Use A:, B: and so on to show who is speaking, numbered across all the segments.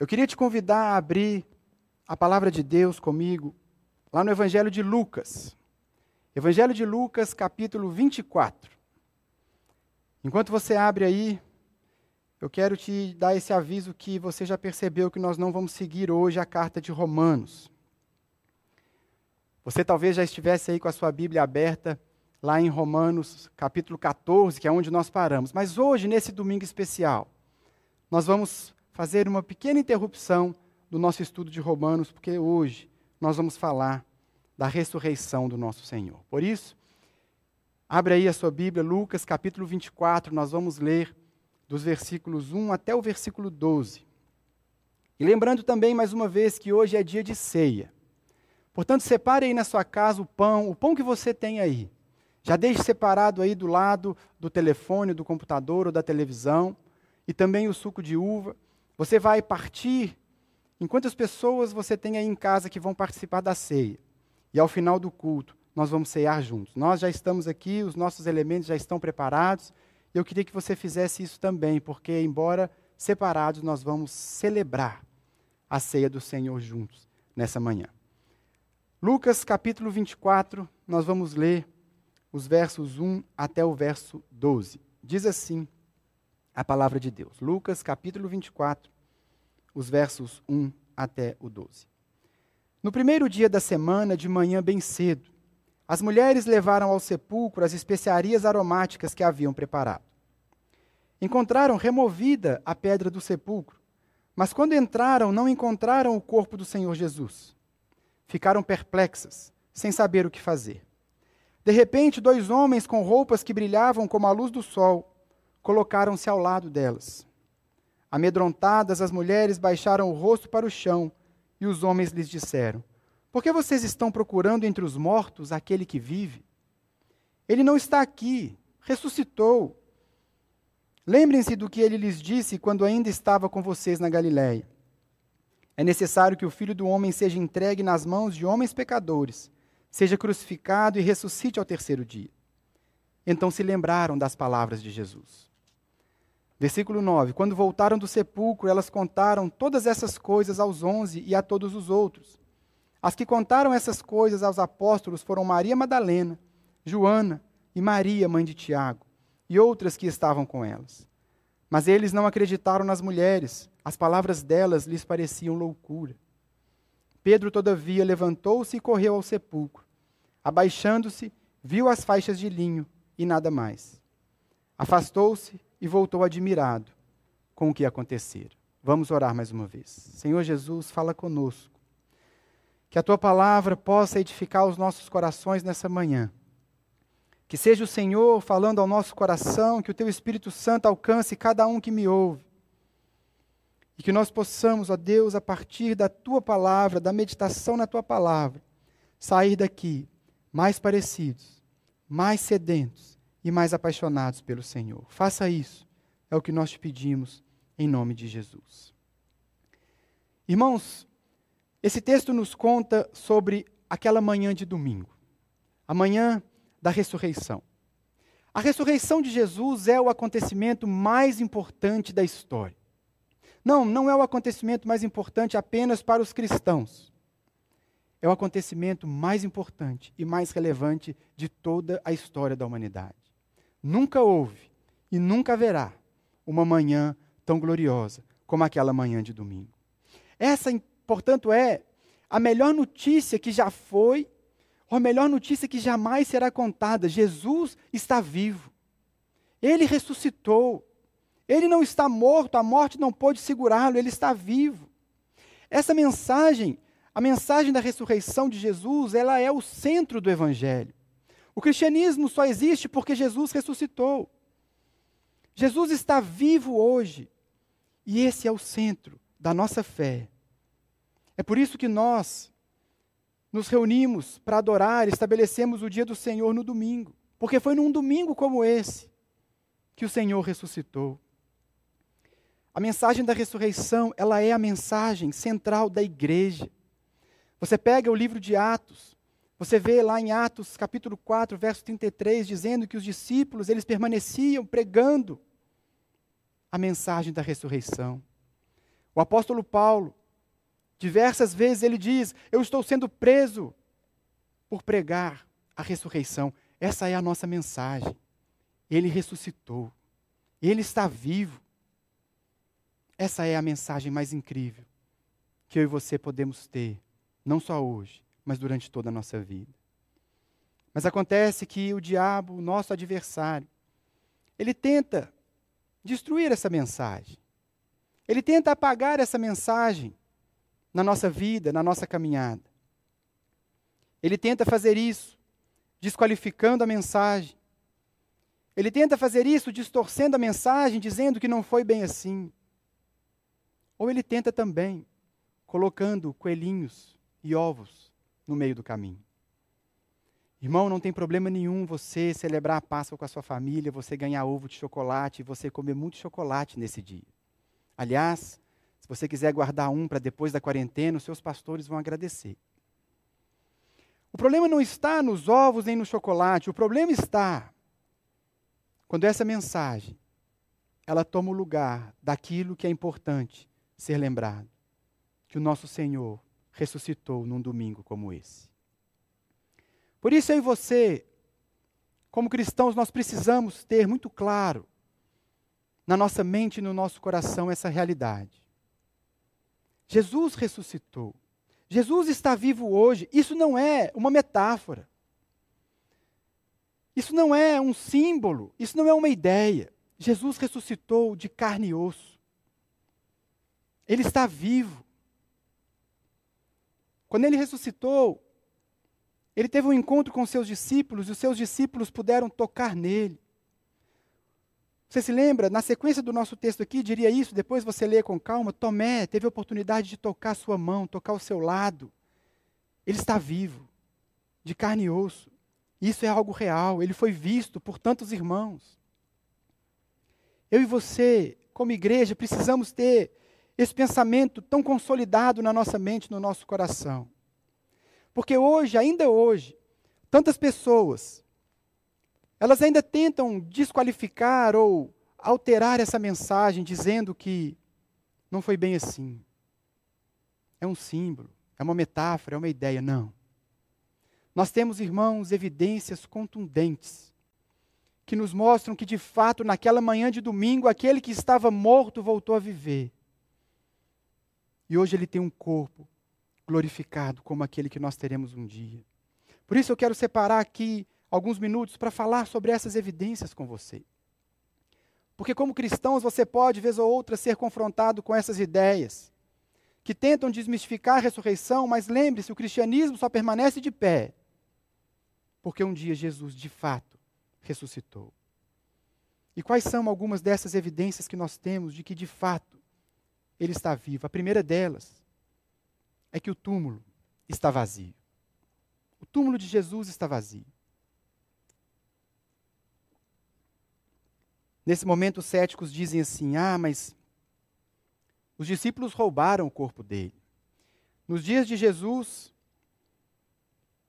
A: Eu queria te convidar a abrir a palavra de Deus comigo, lá no Evangelho de Lucas. Evangelho de Lucas, capítulo 24. Enquanto você abre aí, eu quero te dar esse aviso que você já percebeu que nós não vamos seguir hoje a carta de Romanos. Você talvez já estivesse aí com a sua Bíblia aberta lá em Romanos, capítulo 14, que é onde nós paramos. Mas hoje, nesse domingo especial, nós vamos fazer uma pequena interrupção do nosso estudo de Romanos, porque hoje nós vamos falar da ressurreição do nosso Senhor. Por isso, abre aí a sua Bíblia, Lucas capítulo 24, nós vamos ler dos versículos 1 até o versículo 12. E lembrando também, mais uma vez, que hoje é dia de ceia. Portanto, separe aí na sua casa o pão, o pão que você tem aí. Já deixe separado aí do lado do telefone, do computador ou da televisão. E também o suco de uva. Você vai partir em quantas pessoas você tem aí em casa que vão participar da ceia. E ao final do culto, nós vamos ceiar juntos. Nós já estamos aqui, os nossos elementos já estão preparados. Eu queria que você fizesse isso também, porque, embora separados, nós vamos celebrar a ceia do Senhor juntos nessa manhã. Lucas capítulo 24, nós vamos ler os versos 1 até o verso 12. Diz assim a palavra de Deus. Lucas capítulo 24, os versos 1 até o 12. No primeiro dia da semana, de manhã bem cedo, as mulheres levaram ao sepulcro as especiarias aromáticas que haviam preparado. Encontraram removida a pedra do sepulcro, mas quando entraram, não encontraram o corpo do Senhor Jesus. Ficaram perplexas, sem saber o que fazer. De repente, dois homens com roupas que brilhavam como a luz do sol colocaram-se ao lado delas. Amedrontadas, as mulheres baixaram o rosto para o chão e os homens lhes disseram: Por que vocês estão procurando entre os mortos aquele que vive? Ele não está aqui, ressuscitou. Lembrem-se do que ele lhes disse quando ainda estava com vocês na Galiléia. É necessário que o filho do homem seja entregue nas mãos de homens pecadores, seja crucificado e ressuscite ao terceiro dia. Então se lembraram das palavras de Jesus. Versículo 9: Quando voltaram do sepulcro, elas contaram todas essas coisas aos onze e a todos os outros. As que contaram essas coisas aos apóstolos foram Maria Madalena, Joana e Maria, mãe de Tiago e outras que estavam com elas. Mas eles não acreditaram nas mulheres, as palavras delas lhes pareciam loucura. Pedro, todavia, levantou-se e correu ao sepulcro. Abaixando-se, viu as faixas de linho e nada mais. Afastou-se e voltou admirado com o que acontecera. Vamos orar mais uma vez. Senhor Jesus, fala conosco. Que a tua palavra possa edificar os nossos corações nessa manhã que seja o Senhor falando ao nosso coração, que o teu Espírito Santo alcance cada um que me ouve. E que nós possamos, ó Deus, a partir da tua palavra, da meditação na tua palavra, sair daqui mais parecidos, mais sedentos e mais apaixonados pelo Senhor. Faça isso, é o que nós te pedimos, em nome de Jesus. Irmãos, esse texto nos conta sobre aquela manhã de domingo. A manhã da ressurreição. A ressurreição de Jesus é o acontecimento mais importante da história. Não, não é o acontecimento mais importante apenas para os cristãos. É o acontecimento mais importante e mais relevante de toda a história da humanidade. Nunca houve e nunca haverá uma manhã tão gloriosa como aquela manhã de domingo. Essa, portanto, é a melhor notícia que já foi a melhor notícia que jamais será contada: Jesus está vivo. Ele ressuscitou. Ele não está morto, a morte não pode segurá-lo, ele está vivo. Essa mensagem, a mensagem da ressurreição de Jesus, ela é o centro do evangelho. O cristianismo só existe porque Jesus ressuscitou. Jesus está vivo hoje. E esse é o centro da nossa fé. É por isso que nós, nos reunimos para adorar, estabelecemos o dia do Senhor no domingo, porque foi num domingo como esse que o Senhor ressuscitou. A mensagem da ressurreição, ela é a mensagem central da igreja. Você pega o livro de Atos, você vê lá em Atos, capítulo 4, verso 33, dizendo que os discípulos, eles permaneciam pregando a mensagem da ressurreição. O apóstolo Paulo, diversas vezes ele diz: Eu estou sendo preso por pregar a ressurreição. Essa é a nossa mensagem. Ele ressuscitou. Ele está vivo. Essa é a mensagem mais incrível que eu e você podemos ter, não só hoje, mas durante toda a nossa vida. Mas acontece que o diabo, nosso adversário, ele tenta destruir essa mensagem. Ele tenta apagar essa mensagem na nossa vida, na nossa caminhada. Ele tenta fazer isso desqualificando a mensagem. Ele tenta fazer isso distorcendo a mensagem, dizendo que não foi bem assim. Ou ele tenta também colocando coelhinhos e ovos no meio do caminho. Irmão, não tem problema nenhum você celebrar a Páscoa com a sua família, você ganhar ovo de chocolate, você comer muito chocolate nesse dia. Aliás, se você quiser guardar um para depois da quarentena, os seus pastores vão agradecer. O problema não está nos ovos nem no chocolate, o problema está quando essa mensagem ela toma o lugar daquilo que é importante ser lembrado, que o nosso Senhor ressuscitou num domingo como esse. Por isso eu e você, como cristãos, nós precisamos ter muito claro na nossa mente e no nosso coração essa realidade. Jesus ressuscitou. Jesus está vivo hoje. Isso não é uma metáfora. Isso não é um símbolo. Isso não é uma ideia. Jesus ressuscitou de carne e osso. Ele está vivo. Quando ele ressuscitou, ele teve um encontro com seus discípulos e os seus discípulos puderam tocar nele. Você se lembra? Na sequência do nosso texto aqui, diria isso, depois você lê com calma. Tomé teve a oportunidade de tocar sua mão, tocar o seu lado. Ele está vivo, de carne e osso. Isso é algo real. Ele foi visto por tantos irmãos. Eu e você, como igreja, precisamos ter esse pensamento tão consolidado na nossa mente, no nosso coração. Porque hoje, ainda hoje, tantas pessoas, elas ainda tentam desqualificar ou alterar essa mensagem, dizendo que não foi bem assim. É um símbolo, é uma metáfora, é uma ideia. Não. Nós temos, irmãos, evidências contundentes que nos mostram que, de fato, naquela manhã de domingo, aquele que estava morto voltou a viver. E hoje ele tem um corpo glorificado como aquele que nós teremos um dia. Por isso eu quero separar aqui alguns minutos para falar sobre essas evidências com você. Porque, como cristãos, você pode, vez ou outra, ser confrontado com essas ideias que tentam desmistificar a ressurreição, mas lembre-se: o cristianismo só permanece de pé porque um dia Jesus, de fato, ressuscitou. E quais são algumas dessas evidências que nós temos de que, de fato, ele está vivo? A primeira delas é que o túmulo está vazio. O túmulo de Jesus está vazio. Nesse momento, os céticos dizem assim: ah, mas os discípulos roubaram o corpo dele. Nos dias de Jesus,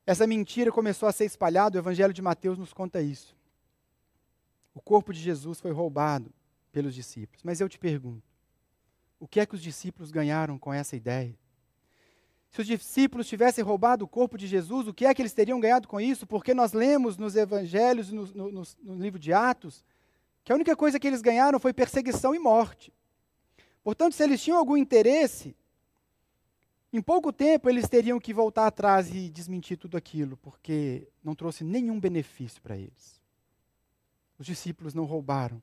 A: essa mentira começou a ser espalhada, o Evangelho de Mateus nos conta isso. O corpo de Jesus foi roubado pelos discípulos. Mas eu te pergunto: o que é que os discípulos ganharam com essa ideia? Se os discípulos tivessem roubado o corpo de Jesus, o que é que eles teriam ganhado com isso? Porque nós lemos nos evangelhos, no, no, no, livro de Atos, que a única coisa que eles ganharam foi perseguição e morte. Portanto, se eles tinham algum interesse, em pouco tempo eles teriam que voltar atrás e desmentir tudo aquilo, porque não trouxe nenhum benefício para eles. Os discípulos não roubaram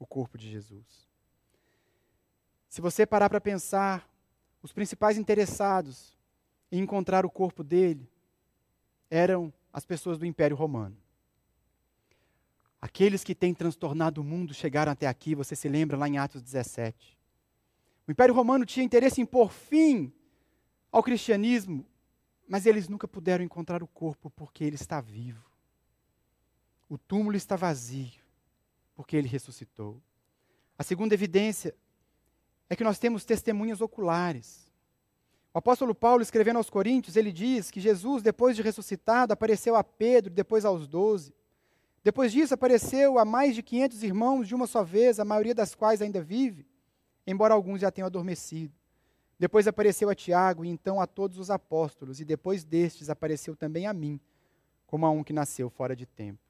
A: o corpo de Jesus. Se você parar para pensar, os principais interessados em encontrar o corpo dele eram as pessoas do Império Romano. Aqueles que têm transtornado o mundo chegaram até aqui, você se lembra lá em Atos 17. O Império Romano tinha interesse em pôr fim ao cristianismo, mas eles nunca puderam encontrar o corpo porque ele está vivo. O túmulo está vazio porque ele ressuscitou. A segunda evidência é que nós temos testemunhas oculares. O apóstolo Paulo, escrevendo aos Coríntios, ele diz que Jesus, depois de ressuscitado, apareceu a Pedro, depois aos doze. Depois disso, apareceu a mais de 500 irmãos de uma só vez, a maioria das quais ainda vive, embora alguns já tenham adormecido. Depois apareceu a Tiago e então a todos os apóstolos, e depois destes apareceu também a mim, como a um que nasceu fora de tempo.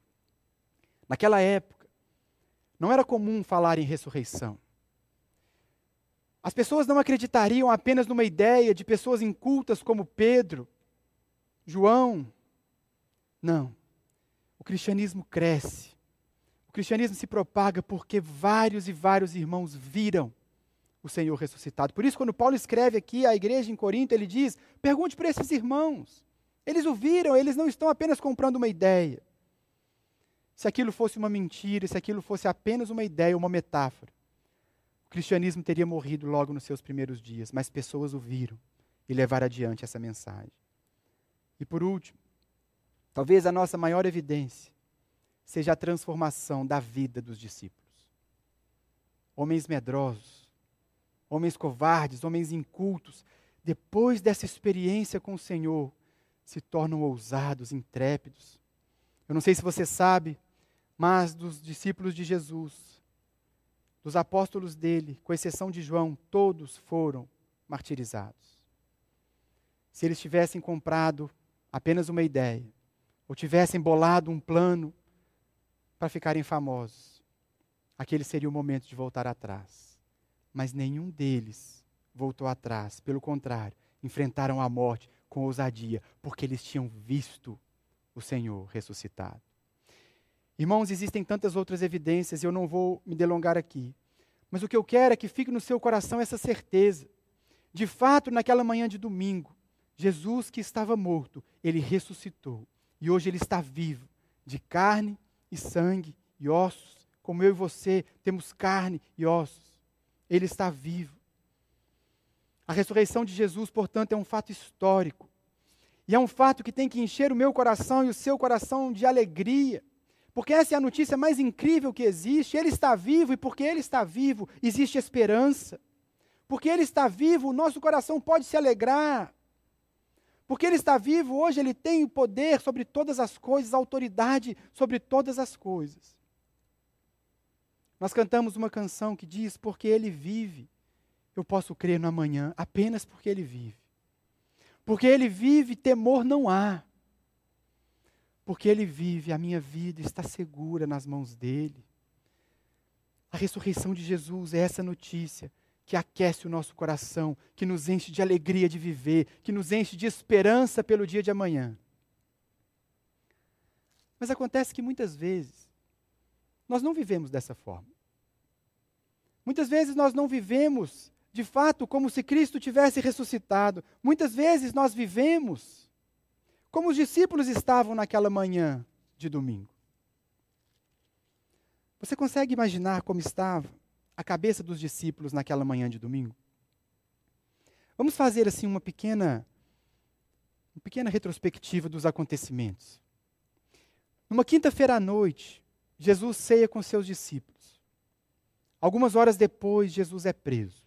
A: Naquela época, não era comum falar em ressurreição. As pessoas não acreditariam apenas numa ideia de pessoas incultas como Pedro, João. Não. O cristianismo cresce. O cristianismo se propaga porque vários e vários irmãos viram o Senhor ressuscitado. Por isso, quando Paulo escreve aqui à igreja em Corinto, ele diz: pergunte para esses irmãos. Eles o viram, eles não estão apenas comprando uma ideia. Se aquilo fosse uma mentira, se aquilo fosse apenas uma ideia, uma metáfora, o cristianismo teria morrido logo nos seus primeiros dias, mas pessoas o viram e levaram adiante essa mensagem. E por último, talvez a nossa maior evidência seja a transformação da vida dos discípulos. Homens medrosos, homens covardes, homens incultos, depois dessa experiência com o Senhor, se tornam ousados, intrépidos. Eu não sei se você sabe, mas dos discípulos de Jesus, dos apóstolos dele, com exceção de João, todos foram martirizados. Se eles tivessem comprado apenas uma ideia, ou tivessem bolado um plano para ficarem famosos, aquele seria o momento de voltar atrás. Mas nenhum deles voltou atrás, pelo contrário, enfrentaram a morte com ousadia, porque eles tinham visto o Senhor ressuscitado. Irmãos, existem tantas outras evidências e eu não vou me delongar aqui. Mas o que eu quero é que fique no seu coração essa certeza. De fato, naquela manhã de domingo, Jesus que estava morto, ele ressuscitou. E hoje ele está vivo, de carne e sangue e ossos, como eu e você temos carne e ossos. Ele está vivo. A ressurreição de Jesus, portanto, é um fato histórico. E é um fato que tem que encher o meu coração e o seu coração de alegria. Porque essa é a notícia mais incrível que existe. Ele está vivo e porque ele está vivo, existe esperança. Porque ele está vivo, o nosso coração pode se alegrar. Porque ele está vivo, hoje ele tem o poder sobre todas as coisas, autoridade sobre todas as coisas. Nós cantamos uma canção que diz: Porque ele vive, eu posso crer no amanhã, apenas porque ele vive. Porque ele vive, temor não há porque Ele vive, a minha vida está segura nas mãos dEle. A ressurreição de Jesus é essa notícia que aquece o nosso coração, que nos enche de alegria de viver, que nos enche de esperança pelo dia de amanhã. Mas acontece que muitas vezes nós não vivemos dessa forma. Muitas vezes nós não vivemos de fato como se Cristo tivesse ressuscitado. Muitas vezes nós vivemos como os discípulos estavam naquela manhã de domingo. Você consegue imaginar como estava a cabeça dos discípulos naquela manhã de domingo? Vamos fazer assim uma pequena uma pequena retrospectiva dos acontecimentos. Numa quinta-feira à noite, Jesus ceia com seus discípulos. Algumas horas depois, Jesus é preso.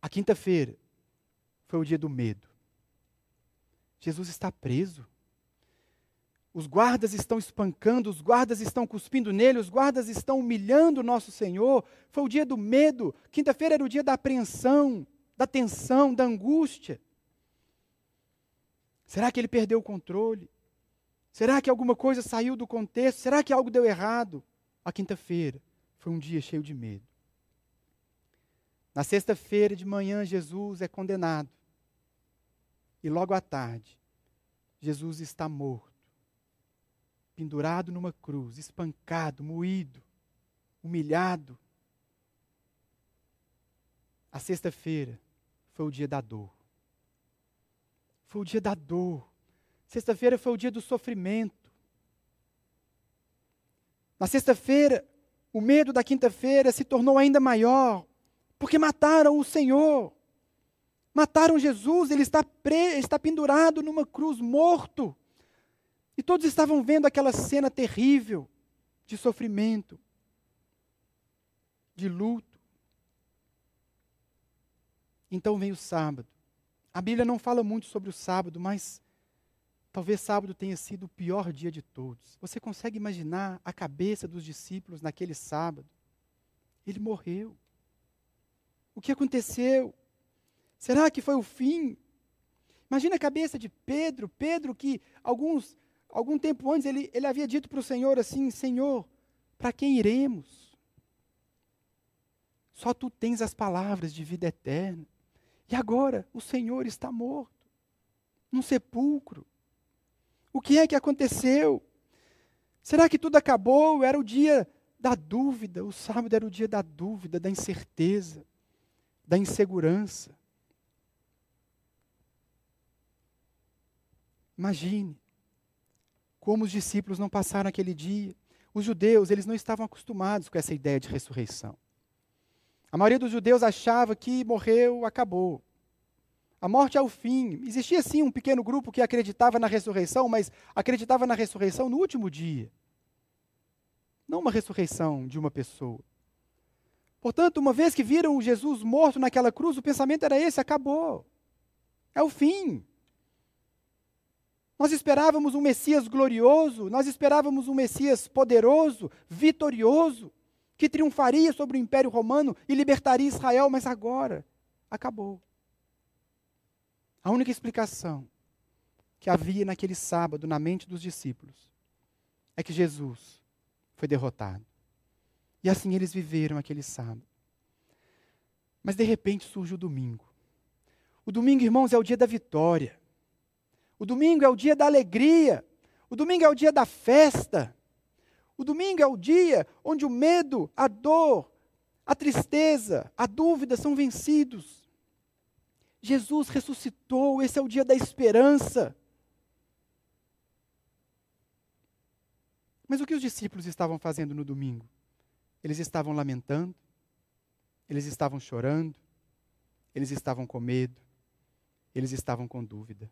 A: A quinta-feira foi o dia do medo. Jesus está preso. Os guardas estão espancando, os guardas estão cuspindo nele, os guardas estão humilhando o nosso Senhor. Foi o dia do medo. Quinta-feira era o dia da apreensão, da tensão, da angústia. Será que ele perdeu o controle? Será que alguma coisa saiu do contexto? Será que algo deu errado? A quinta-feira foi um dia cheio de medo. Na sexta-feira de manhã, Jesus é condenado. E logo à tarde, Jesus está morto, pendurado numa cruz, espancado, moído, humilhado. A sexta-feira foi o dia da dor. Foi o dia da dor. Sexta-feira foi o dia do sofrimento. Na sexta-feira, o medo da quinta-feira se tornou ainda maior, porque mataram o Senhor. Mataram Jesus, ele está, pre, está pendurado numa cruz, morto. E todos estavam vendo aquela cena terrível de sofrimento, de luto. Então vem o sábado. A Bíblia não fala muito sobre o sábado, mas talvez sábado tenha sido o pior dia de todos. Você consegue imaginar a cabeça dos discípulos naquele sábado? Ele morreu. O que aconteceu? Será que foi o fim? Imagina a cabeça de Pedro, Pedro que alguns, algum tempo antes ele, ele havia dito para o Senhor assim: Senhor, para quem iremos? Só tu tens as palavras de vida eterna. E agora o Senhor está morto, num sepulcro. O que é que aconteceu? Será que tudo acabou? Era o dia da dúvida, o sábado era o dia da dúvida, da incerteza, da insegurança. Imagine como os discípulos não passaram aquele dia. Os judeus, eles não estavam acostumados com essa ideia de ressurreição. A maioria dos judeus achava que morreu, acabou. A morte é o fim. Existia sim um pequeno grupo que acreditava na ressurreição, mas acreditava na ressurreição no último dia. Não uma ressurreição de uma pessoa. Portanto, uma vez que viram Jesus morto naquela cruz, o pensamento era esse: acabou. É o fim. Nós esperávamos um Messias glorioso, nós esperávamos um Messias poderoso, vitorioso, que triunfaria sobre o Império Romano e libertaria Israel, mas agora acabou. A única explicação que havia naquele sábado na mente dos discípulos é que Jesus foi derrotado. E assim eles viveram aquele sábado. Mas de repente surge o domingo. O domingo, irmãos, é o dia da vitória. O domingo é o dia da alegria. O domingo é o dia da festa. O domingo é o dia onde o medo, a dor, a tristeza, a dúvida são vencidos. Jesus ressuscitou, esse é o dia da esperança. Mas o que os discípulos estavam fazendo no domingo? Eles estavam lamentando, eles estavam chorando, eles estavam com medo, eles estavam com dúvida.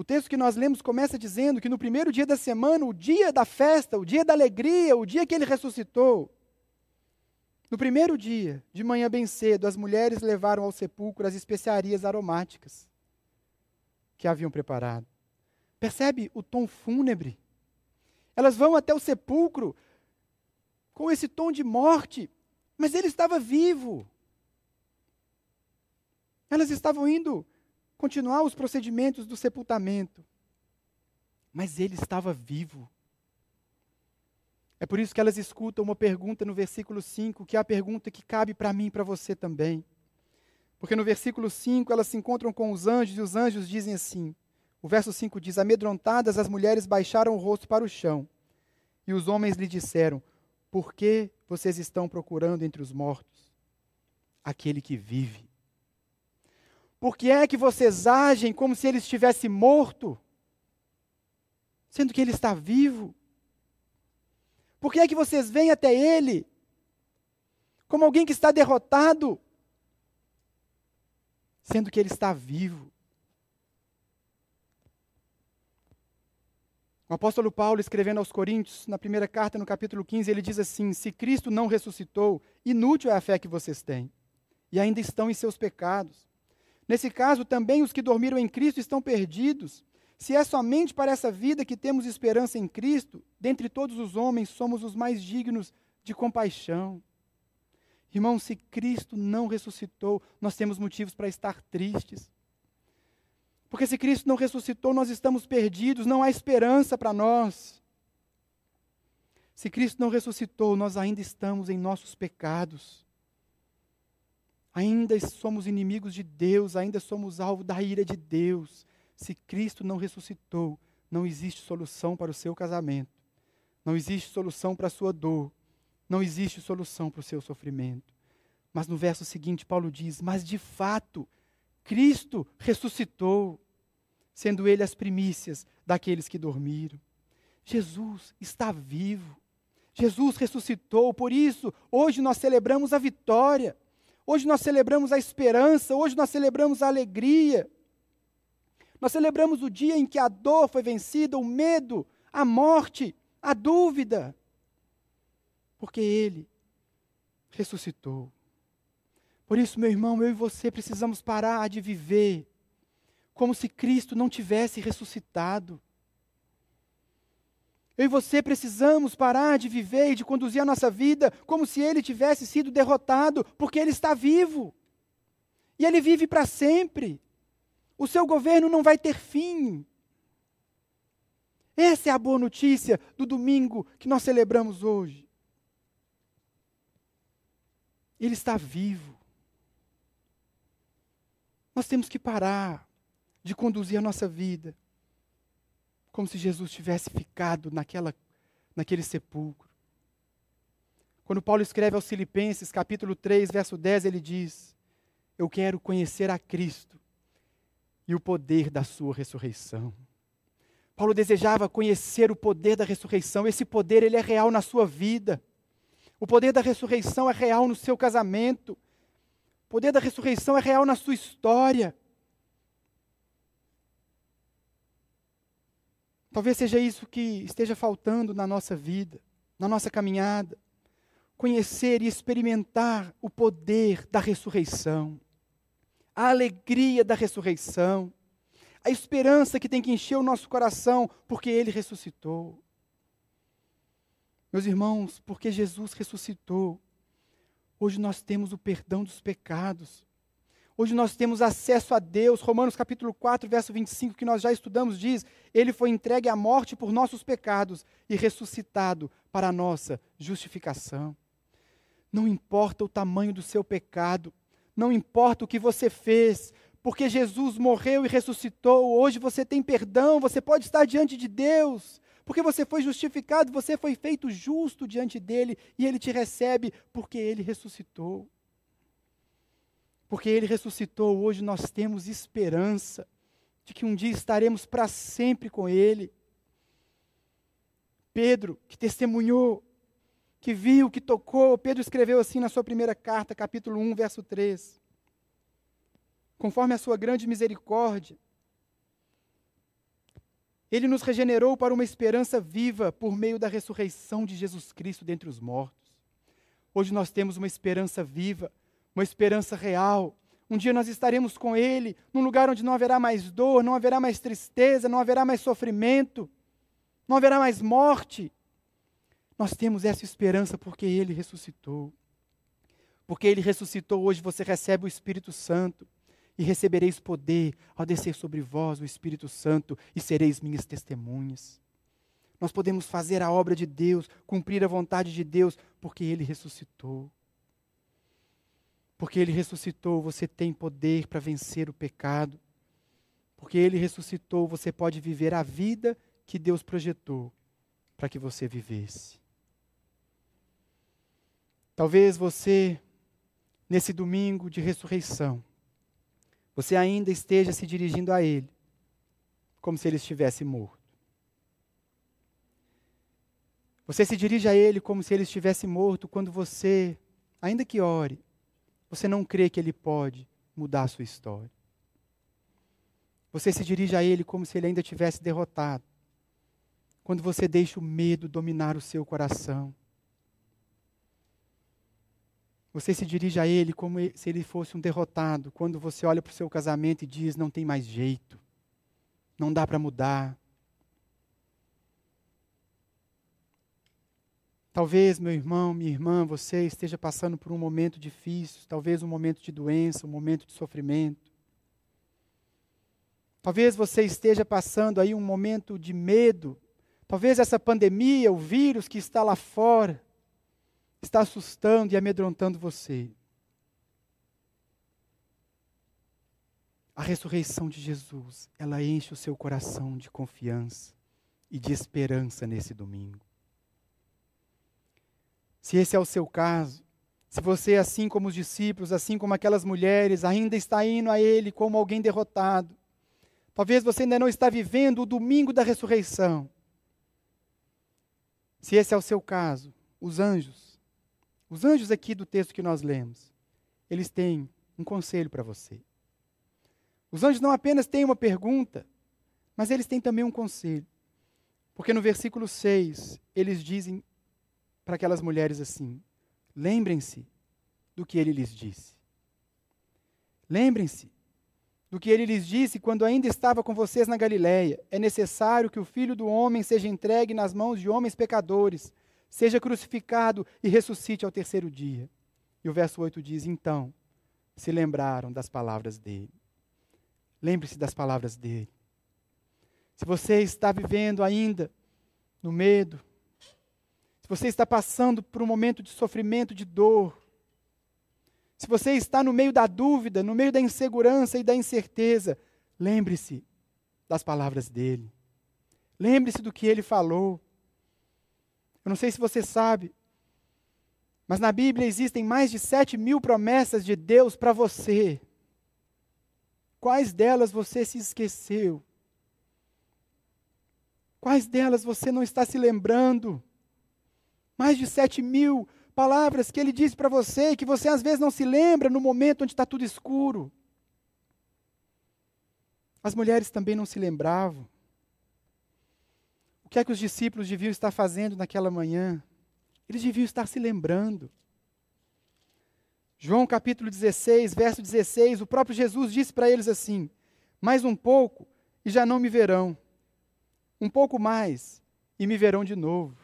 A: O texto que nós lemos começa dizendo que no primeiro dia da semana, o dia da festa, o dia da alegria, o dia que ele ressuscitou, no primeiro dia, de manhã bem cedo, as mulheres levaram ao sepulcro as especiarias aromáticas que haviam preparado. Percebe o tom fúnebre? Elas vão até o sepulcro com esse tom de morte, mas ele estava vivo. Elas estavam indo continuar os procedimentos do sepultamento. Mas ele estava vivo. É por isso que elas escutam uma pergunta no versículo 5, que é a pergunta que cabe para mim e para você também. Porque no versículo 5 elas se encontram com os anjos e os anjos dizem assim: o verso 5 diz: Amedrontadas, as mulheres baixaram o rosto para o chão. E os homens lhe disseram: Por que vocês estão procurando entre os mortos aquele que vive? Por que é que vocês agem como se ele estivesse morto, sendo que ele está vivo? Por que é que vocês vêm até ele como alguém que está derrotado, sendo que ele está vivo? O apóstolo Paulo, escrevendo aos Coríntios, na primeira carta, no capítulo 15, ele diz assim: Se Cristo não ressuscitou, inútil é a fé que vocês têm, e ainda estão em seus pecados. Nesse caso, também os que dormiram em Cristo estão perdidos. Se é somente para essa vida que temos esperança em Cristo, dentre todos os homens somos os mais dignos de compaixão. Irmãos, se Cristo não ressuscitou, nós temos motivos para estar tristes. Porque se Cristo não ressuscitou, nós estamos perdidos, não há esperança para nós. Se Cristo não ressuscitou, nós ainda estamos em nossos pecados. Ainda somos inimigos de Deus, ainda somos alvo da ira de Deus. Se Cristo não ressuscitou, não existe solução para o seu casamento, não existe solução para a sua dor, não existe solução para o seu sofrimento. Mas no verso seguinte, Paulo diz: Mas de fato, Cristo ressuscitou, sendo Ele as primícias daqueles que dormiram. Jesus está vivo. Jesus ressuscitou, por isso, hoje nós celebramos a vitória. Hoje nós celebramos a esperança, hoje nós celebramos a alegria. Nós celebramos o dia em que a dor foi vencida, o medo, a morte, a dúvida. Porque Ele ressuscitou. Por isso, meu irmão, eu e você precisamos parar de viver como se Cristo não tivesse ressuscitado. Eu e você precisamos parar de viver e de conduzir a nossa vida como se ele tivesse sido derrotado, porque ele está vivo. E ele vive para sempre. O seu governo não vai ter fim. Essa é a boa notícia do domingo que nós celebramos hoje. Ele está vivo. Nós temos que parar de conduzir a nossa vida como se Jesus tivesse ficado naquela, naquele sepulcro. Quando Paulo escreve aos Filipenses, capítulo 3, verso 10, ele diz: Eu quero conhecer a Cristo e o poder da sua ressurreição. Paulo desejava conhecer o poder da ressurreição. Esse poder ele é real na sua vida. O poder da ressurreição é real no seu casamento. O poder da ressurreição é real na sua história. Talvez seja isso que esteja faltando na nossa vida, na nossa caminhada. Conhecer e experimentar o poder da ressurreição, a alegria da ressurreição, a esperança que tem que encher o nosso coração, porque Ele ressuscitou. Meus irmãos, porque Jesus ressuscitou, hoje nós temos o perdão dos pecados. Hoje nós temos acesso a Deus. Romanos capítulo 4, verso 25, que nós já estudamos, diz: Ele foi entregue à morte por nossos pecados e ressuscitado para a nossa justificação. Não importa o tamanho do seu pecado, não importa o que você fez, porque Jesus morreu e ressuscitou, hoje você tem perdão, você pode estar diante de Deus, porque você foi justificado, você foi feito justo diante dele e ele te recebe porque ele ressuscitou porque ele ressuscitou, hoje nós temos esperança de que um dia estaremos para sempre com ele. Pedro, que testemunhou, que viu, que tocou, Pedro escreveu assim na sua primeira carta, capítulo 1, verso 3. Conforme a sua grande misericórdia, ele nos regenerou para uma esperança viva por meio da ressurreição de Jesus Cristo dentre os mortos. Hoje nós temos uma esperança viva uma esperança real. Um dia nós estaremos com Ele, num lugar onde não haverá mais dor, não haverá mais tristeza, não haverá mais sofrimento, não haverá mais morte. Nós temos essa esperança porque Ele ressuscitou. Porque Ele ressuscitou, hoje você recebe o Espírito Santo e recebereis poder ao descer sobre vós o Espírito Santo e sereis minhas testemunhas. Nós podemos fazer a obra de Deus, cumprir a vontade de Deus, porque Ele ressuscitou. Porque Ele ressuscitou, você tem poder para vencer o pecado. Porque Ele ressuscitou, você pode viver a vida que Deus projetou para que você vivesse. Talvez você, nesse domingo de ressurreição, você ainda esteja se dirigindo a Ele, como se Ele estivesse morto. Você se dirige a Ele como se Ele estivesse morto quando você, ainda que ore, você não crê que Ele pode mudar a sua história. Você se dirige a Ele como se Ele ainda tivesse derrotado. Quando você deixa o medo dominar o seu coração. Você se dirige a Ele como se Ele fosse um derrotado. Quando você olha para o seu casamento e diz: não tem mais jeito, não dá para mudar, Talvez, meu irmão, minha irmã, você esteja passando por um momento difícil, talvez um momento de doença, um momento de sofrimento. Talvez você esteja passando aí um momento de medo. Talvez essa pandemia, o vírus que está lá fora, está assustando e amedrontando você. A ressurreição de Jesus, ela enche o seu coração de confiança e de esperança nesse domingo. Se esse é o seu caso, se você, assim como os discípulos, assim como aquelas mulheres, ainda está indo a Ele como alguém derrotado, talvez você ainda não está vivendo o domingo da ressurreição. Se esse é o seu caso, os anjos, os anjos aqui do texto que nós lemos, eles têm um conselho para você. Os anjos não apenas têm uma pergunta, mas eles têm também um conselho. Porque no versículo 6, eles dizem para aquelas mulheres assim: lembrem-se do que ele lhes disse. Lembrem-se do que ele lhes disse quando ainda estava com vocês na Galiléia. É necessário que o filho do homem seja entregue nas mãos de homens pecadores, seja crucificado e ressuscite ao terceiro dia. E o verso 8 diz: Então se lembraram das palavras dele. Lembre-se das palavras dele. Se você está vivendo ainda no medo, você está passando por um momento de sofrimento, de dor, se você está no meio da dúvida, no meio da insegurança e da incerteza, lembre-se das palavras dele. Lembre-se do que ele falou. Eu não sei se você sabe, mas na Bíblia existem mais de sete mil promessas de Deus para você. Quais delas você se esqueceu? Quais delas você não está se lembrando? Mais de sete mil palavras que ele disse para você e que você às vezes não se lembra no momento onde está tudo escuro. As mulheres também não se lembravam. O que é que os discípulos deviam estar fazendo naquela manhã? Eles deviam estar se lembrando. João capítulo 16, verso 16, o próprio Jesus disse para eles assim: Mais um pouco e já não me verão. Um pouco mais e me verão de novo.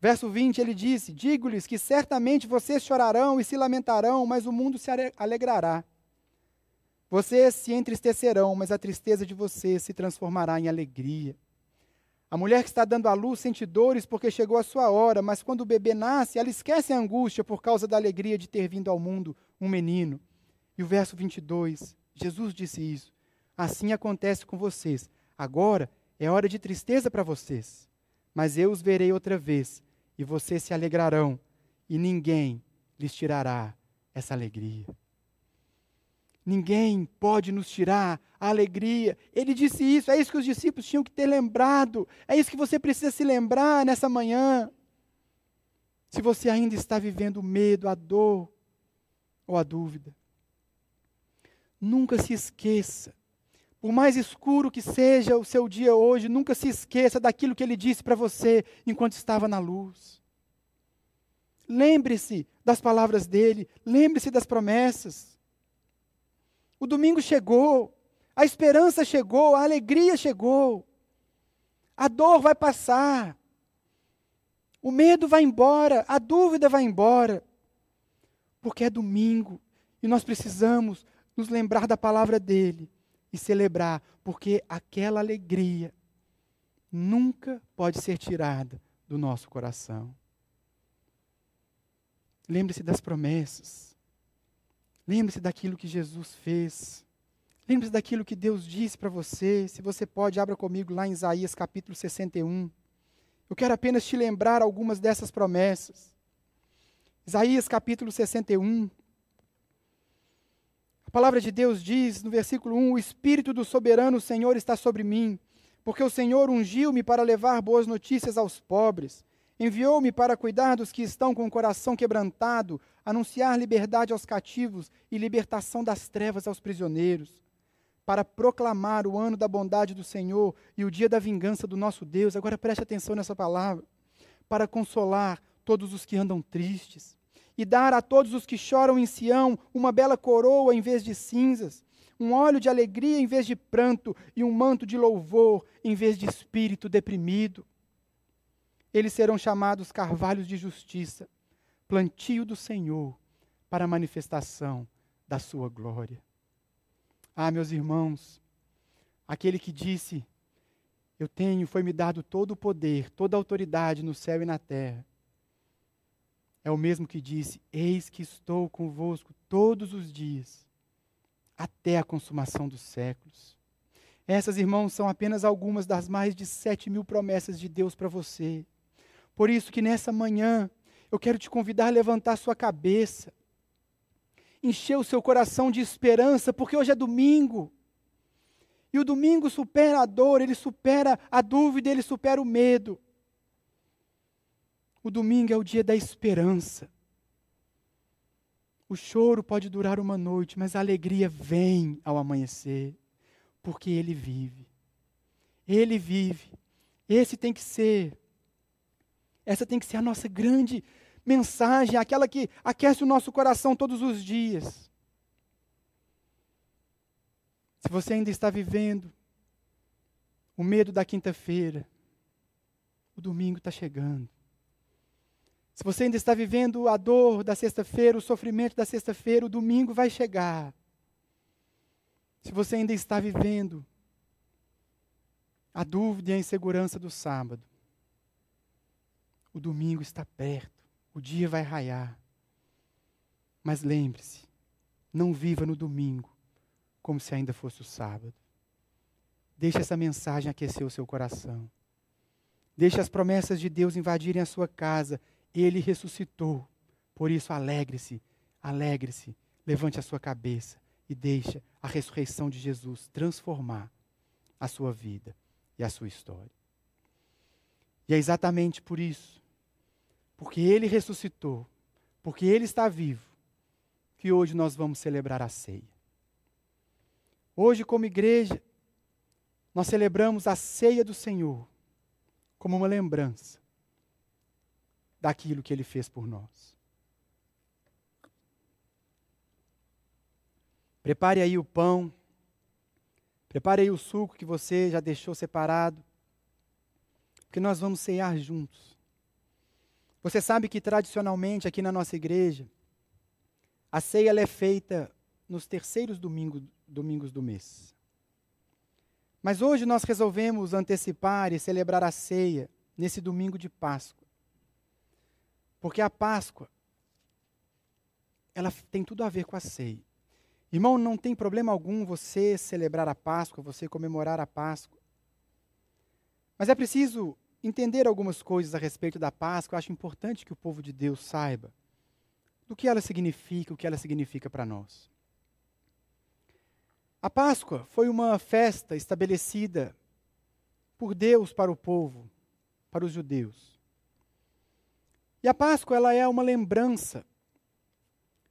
A: Verso 20, ele disse: Digo-lhes que certamente vocês chorarão e se lamentarão, mas o mundo se alegrará. Vocês se entristecerão, mas a tristeza de vocês se transformará em alegria. A mulher que está dando à luz sente dores porque chegou a sua hora, mas quando o bebê nasce, ela esquece a angústia por causa da alegria de ter vindo ao mundo um menino. E o verso 22, Jesus disse isso. Assim acontece com vocês. Agora é hora de tristeza para vocês, mas eu os verei outra vez e vocês se alegrarão, e ninguém lhes tirará essa alegria. Ninguém pode nos tirar a alegria. Ele disse isso, é isso que os discípulos tinham que ter lembrado, é isso que você precisa se lembrar nessa manhã. Se você ainda está vivendo o medo, a dor ou a dúvida, nunca se esqueça por mais escuro que seja o seu dia hoje, nunca se esqueça daquilo que ele disse para você enquanto estava na luz. Lembre-se das palavras dele, lembre-se das promessas. O domingo chegou, a esperança chegou, a alegria chegou, a dor vai passar, o medo vai embora, a dúvida vai embora, porque é domingo e nós precisamos nos lembrar da palavra dele e celebrar, porque aquela alegria nunca pode ser tirada do nosso coração. Lembre-se das promessas. Lembre-se daquilo que Jesus fez. Lembre-se daquilo que Deus disse para você. Se você pode, abra comigo lá em Isaías capítulo 61. Eu quero apenas te lembrar algumas dessas promessas. Isaías capítulo 61, a palavra de Deus diz no versículo 1: O Espírito do soberano Senhor está sobre mim, porque o Senhor ungiu-me para levar boas notícias aos pobres. Enviou-me para cuidar dos que estão com o coração quebrantado, anunciar liberdade aos cativos e libertação das trevas aos prisioneiros, para proclamar o ano da bondade do Senhor e o dia da vingança do nosso Deus. Agora preste atenção nessa palavra. Para consolar todos os que andam tristes e dar a todos os que choram em Sião uma bela coroa em vez de cinzas, um óleo de alegria em vez de pranto e um manto de louvor em vez de espírito deprimido. Eles serão chamados carvalhos de justiça, plantio do Senhor para a manifestação da sua glória. Ah, meus irmãos, aquele que disse: Eu tenho, foi-me dado todo o poder, toda a autoridade no céu e na terra é o mesmo que disse: Eis que estou convosco todos os dias, até a consumação dos séculos. Essas, irmãos, são apenas algumas das mais de sete mil promessas de Deus para você. Por isso que nessa manhã eu quero te convidar a levantar sua cabeça, encher o seu coração de esperança, porque hoje é domingo. E o domingo supera a dor, ele supera a dúvida, ele supera o medo. O domingo é o dia da esperança. O choro pode durar uma noite, mas a alegria vem ao amanhecer, porque Ele vive. Ele vive. Esse tem que ser, essa tem que ser a nossa grande mensagem, aquela que aquece o nosso coração todos os dias. Se você ainda está vivendo o medo da quinta-feira, o domingo está chegando. Se você ainda está vivendo a dor da sexta-feira, o sofrimento da sexta-feira, o domingo vai chegar. Se você ainda está vivendo a dúvida e a insegurança do sábado, o domingo está perto, o dia vai raiar. Mas lembre-se, não viva no domingo como se ainda fosse o sábado. Deixe essa mensagem aquecer o seu coração. Deixe as promessas de Deus invadirem a sua casa. Ele ressuscitou. Por isso, alegre-se, alegre-se, levante a sua cabeça e deixe a ressurreição de Jesus transformar a sua vida e a sua história. E é exatamente por isso, porque Ele ressuscitou, porque Ele está vivo, que hoje nós vamos celebrar a ceia. Hoje, como igreja, nós celebramos a ceia do Senhor como uma lembrança daquilo que Ele fez por nós. Prepare aí o pão, prepare aí o suco que você já deixou separado, porque nós vamos ceiar juntos. Você sabe que tradicionalmente aqui na nossa igreja, a ceia é feita nos terceiros domingos, domingos do mês. Mas hoje nós resolvemos antecipar e celebrar a ceia nesse domingo de Páscoa. Porque a Páscoa, ela tem tudo a ver com a ceia. Irmão, não tem problema algum você celebrar a Páscoa, você comemorar a Páscoa. Mas é preciso entender algumas coisas a respeito da Páscoa. Eu acho importante que o povo de Deus saiba do que ela significa, o que ela significa para nós. A Páscoa foi uma festa estabelecida por Deus para o povo, para os judeus. E a Páscoa ela é uma lembrança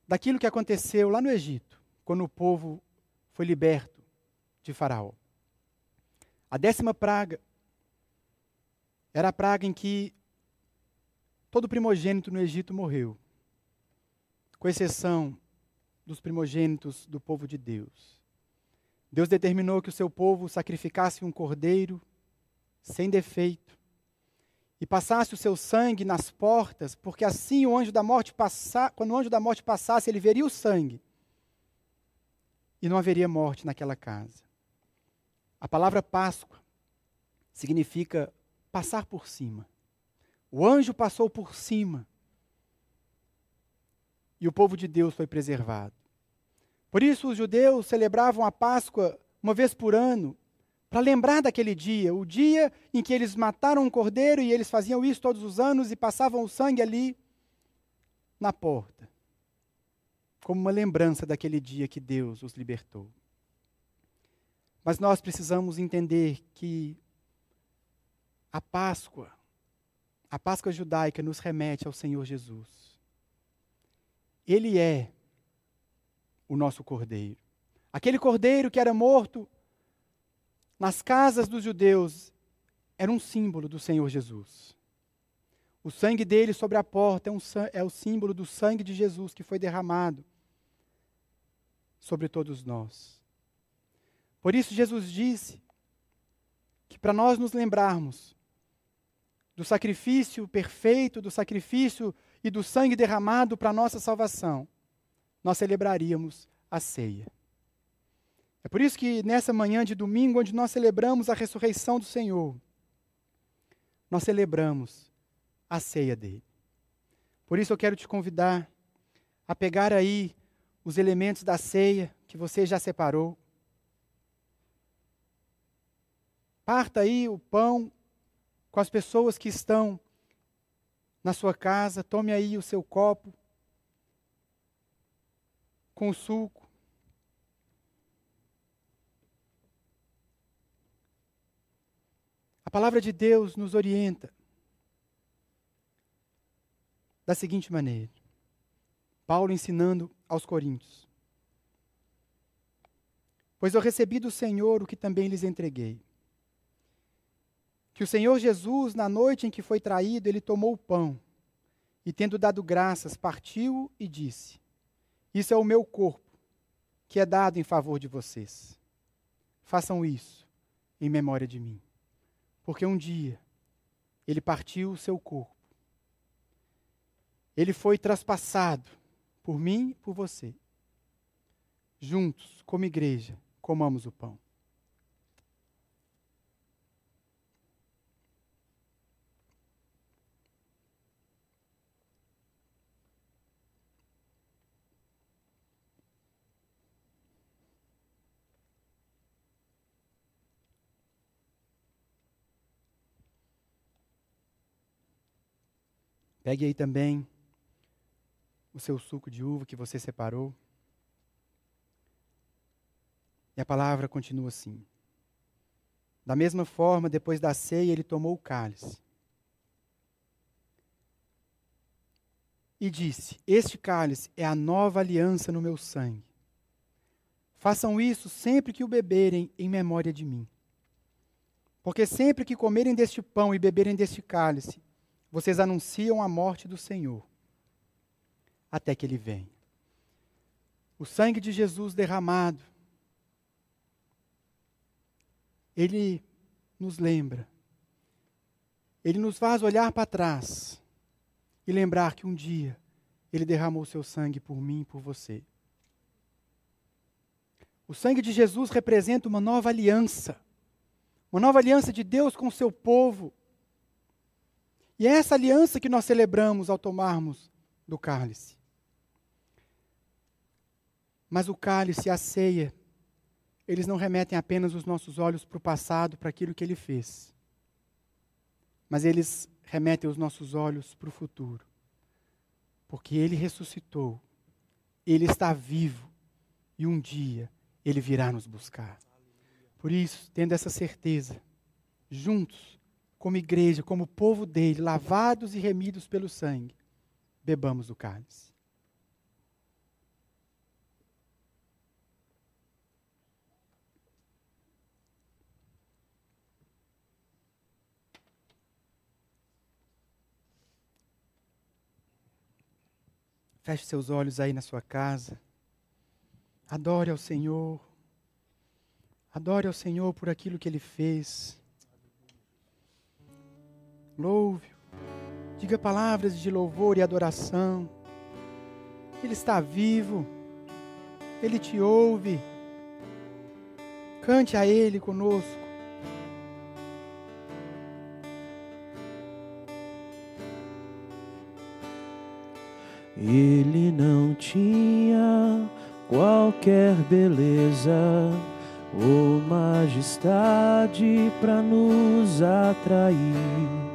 A: daquilo que aconteceu lá no Egito, quando o povo foi liberto de Faraó. A décima praga era a praga em que todo primogênito no Egito morreu com exceção dos primogênitos do povo de Deus. Deus determinou que o seu povo sacrificasse um cordeiro sem defeito e passasse o seu sangue nas portas, porque assim o anjo da morte passa, quando o anjo da morte passasse, ele veria o sangue e não haveria morte naquela casa. A palavra Páscoa significa passar por cima. O anjo passou por cima e o povo de Deus foi preservado. Por isso, os judeus celebravam a Páscoa uma vez por ano, para lembrar daquele dia, o dia em que eles mataram um cordeiro e eles faziam isso todos os anos e passavam o sangue ali na porta, como uma lembrança daquele dia que Deus os libertou. Mas nós precisamos entender que a Páscoa, a Páscoa judaica, nos remete ao Senhor Jesus. Ele é o nosso cordeiro. Aquele cordeiro que era morto nas casas dos judeus era um símbolo do Senhor Jesus. O sangue dele sobre a porta é, um, é o símbolo do sangue de Jesus que foi derramado sobre todos nós. Por isso, Jesus disse que para nós nos lembrarmos do sacrifício perfeito, do sacrifício e do sangue derramado para a nossa salvação, nós celebraríamos a ceia. É por isso que nessa manhã de domingo, onde nós celebramos a ressurreição do Senhor, nós celebramos a ceia dele. Por isso eu quero te convidar a pegar aí os elementos da ceia que você já separou. Parta aí o pão com as pessoas que estão na sua casa, tome aí o seu copo com o suco. A palavra de Deus nos orienta da seguinte maneira: Paulo ensinando aos Coríntios. Pois eu recebi do Senhor o que também lhes entreguei que o Senhor Jesus, na noite em que foi traído, ele tomou o pão e, tendo dado graças, partiu e disse: Isso é o meu corpo, que é dado em favor de vocês. façam isso em memória de mim. Porque um dia ele partiu o seu corpo. Ele foi traspassado por mim e por você. Juntos, como igreja, comamos o pão. Pegue aí também o seu suco de uva que você separou. E a palavra continua assim. Da mesma forma, depois da ceia, ele tomou o cálice. E disse: Este cálice é a nova aliança no meu sangue. Façam isso sempre que o beberem em memória de mim. Porque sempre que comerem deste pão e beberem deste cálice, vocês anunciam a morte do Senhor até que ele venha. O sangue de Jesus derramado, ele nos lembra, ele nos faz olhar para trás e lembrar que um dia ele derramou seu sangue por mim e por você. O sangue de Jesus representa uma nova aliança, uma nova aliança de Deus com o seu povo e é essa aliança que nós celebramos ao tomarmos do cálice. Mas o cálice a ceia, eles não remetem apenas os nossos olhos para o passado, para aquilo que ele fez. Mas eles remetem os nossos olhos para o futuro. Porque ele ressuscitou, ele está vivo e um dia ele virá nos buscar. Por isso, tendo essa certeza, juntos, como igreja, como povo dele, lavados e remidos pelo sangue, bebamos do cálice. Feche seus olhos aí na sua casa. Adore ao Senhor. Adore ao Senhor por aquilo que Ele fez. Louve. Diga palavras de louvor e adoração. Ele está vivo. Ele te ouve. Cante a Ele conosco.
B: Ele não tinha qualquer beleza ou majestade para nos atrair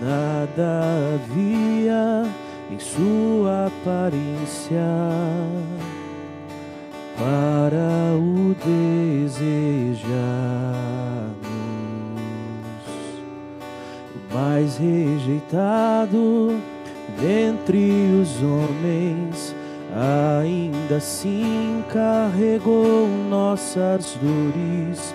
B: nada havia em sua aparência para o desejarmos. O mais rejeitado dentre os homens, ainda assim carregou nossas dores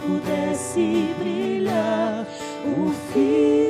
B: pudesse brilhar. O Filho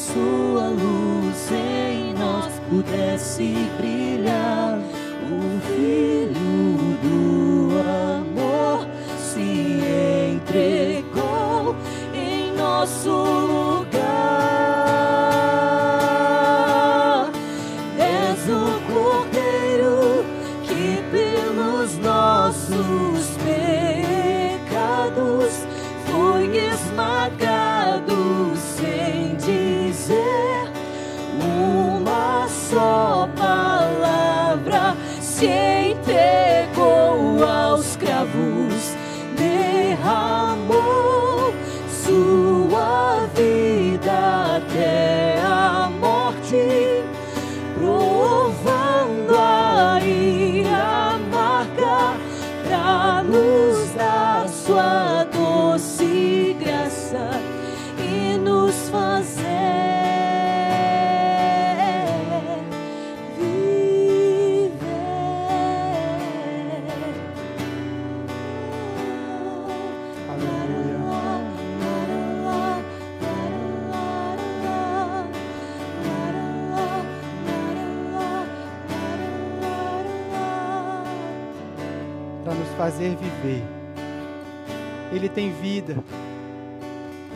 B: sua luz em nós pudesse brilhar. O Filho do amor se entregou em nosso lugar.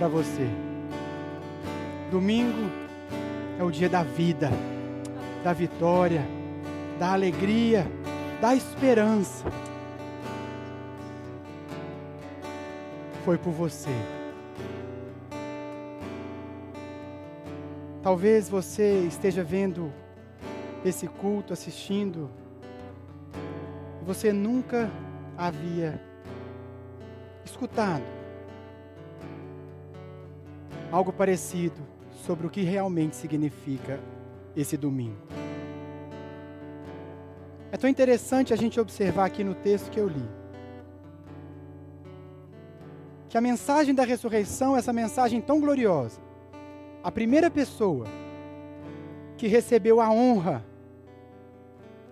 A: Para você. Domingo é o dia da vida, da vitória, da alegria, da esperança. Foi por você. Talvez você esteja vendo esse culto, assistindo, você nunca havia escutado algo parecido sobre o que realmente significa esse domingo. É tão interessante a gente observar aqui no texto que eu li. Que a mensagem da ressurreição, essa mensagem tão gloriosa, a primeira pessoa que recebeu a honra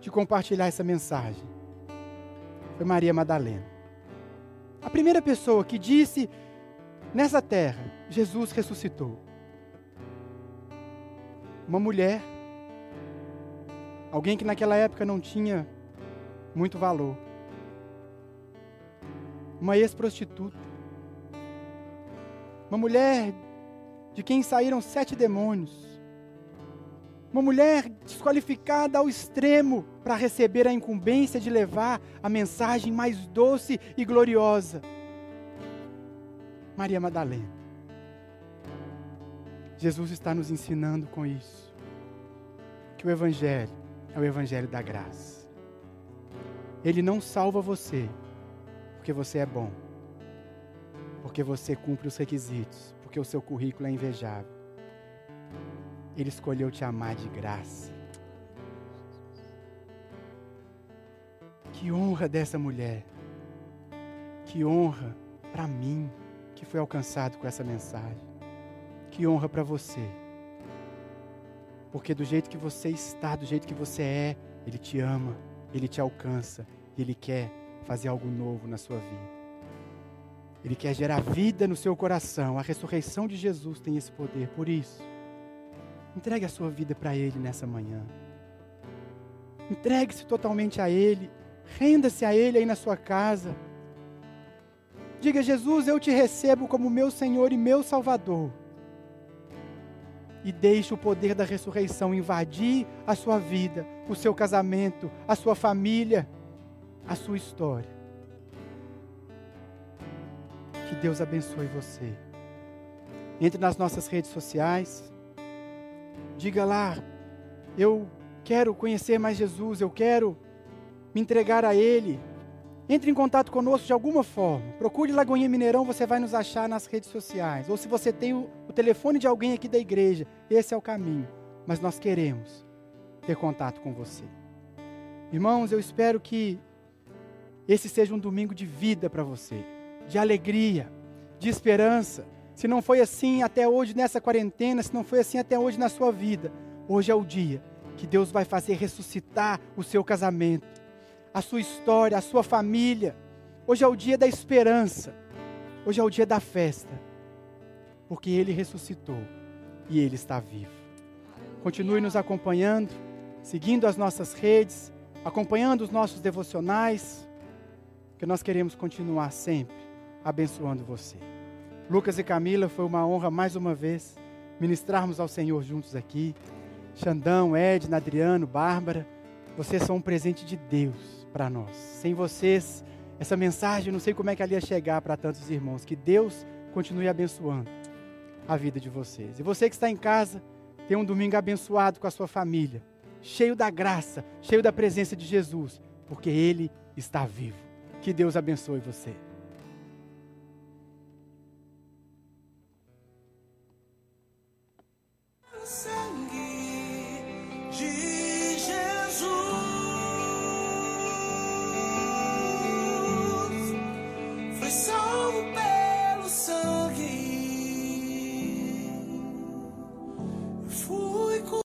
A: de compartilhar essa mensagem foi Maria Madalena. A primeira pessoa que disse nessa terra, Jesus ressuscitou. Uma mulher, alguém que naquela época não tinha muito valor. Uma ex-prostituta. Uma mulher de quem saíram sete demônios. Uma mulher desqualificada ao extremo para receber a incumbência de levar a mensagem mais doce e gloriosa. Maria Madalena. Jesus está nos ensinando com isso que o Evangelho é o Evangelho da graça. Ele não salva você porque você é bom, porque você cumpre os requisitos, porque o seu currículo é invejável. Ele escolheu te amar de graça. Que honra dessa mulher. Que honra para mim que foi alcançado com essa mensagem. Que honra para você. Porque do jeito que você está, do jeito que você é, Ele te ama, Ele te alcança e Ele quer fazer algo novo na sua vida. Ele quer gerar vida no seu coração. A ressurreição de Jesus tem esse poder. Por isso, entregue a sua vida para Ele nessa manhã. Entregue-se totalmente a Ele. Renda-se a Ele aí na sua casa. Diga, Jesus, eu te recebo como meu Senhor e meu Salvador. E deixe o poder da ressurreição invadir a sua vida, o seu casamento, a sua família, a sua história. Que Deus abençoe você. Entre nas nossas redes sociais. Diga lá, eu quero conhecer mais Jesus, eu quero me entregar a Ele. Entre em contato conosco de alguma forma. Procure Lagoinha Mineirão, você vai nos achar nas redes sociais. Ou se você tem o, o telefone de alguém aqui da igreja, esse é o caminho. Mas nós queremos ter contato com você. Irmãos, eu espero que esse seja um domingo de vida para você, de alegria, de esperança. Se não foi assim até hoje nessa quarentena, se não foi assim até hoje na sua vida, hoje é o dia que Deus vai fazer ressuscitar o seu casamento, a sua história, a sua família, Hoje é o dia da esperança. Hoje é o dia da festa. Porque Ele ressuscitou e Ele está vivo. Continue nos acompanhando, seguindo as nossas redes, acompanhando os nossos devocionais, que nós queremos continuar sempre abençoando você. Lucas e Camila, foi uma honra mais uma vez ministrarmos ao Senhor juntos aqui. Xandão, Edna, Adriano, Bárbara, vocês são um presente de Deus para nós. Sem vocês, essa mensagem, não sei como é que ela ia chegar para tantos irmãos. Que Deus continue abençoando a vida de vocês. E você que está em casa, tenha um domingo abençoado com a sua família, cheio da graça, cheio da presença de Jesus, porque Ele está vivo. Que Deus abençoe você.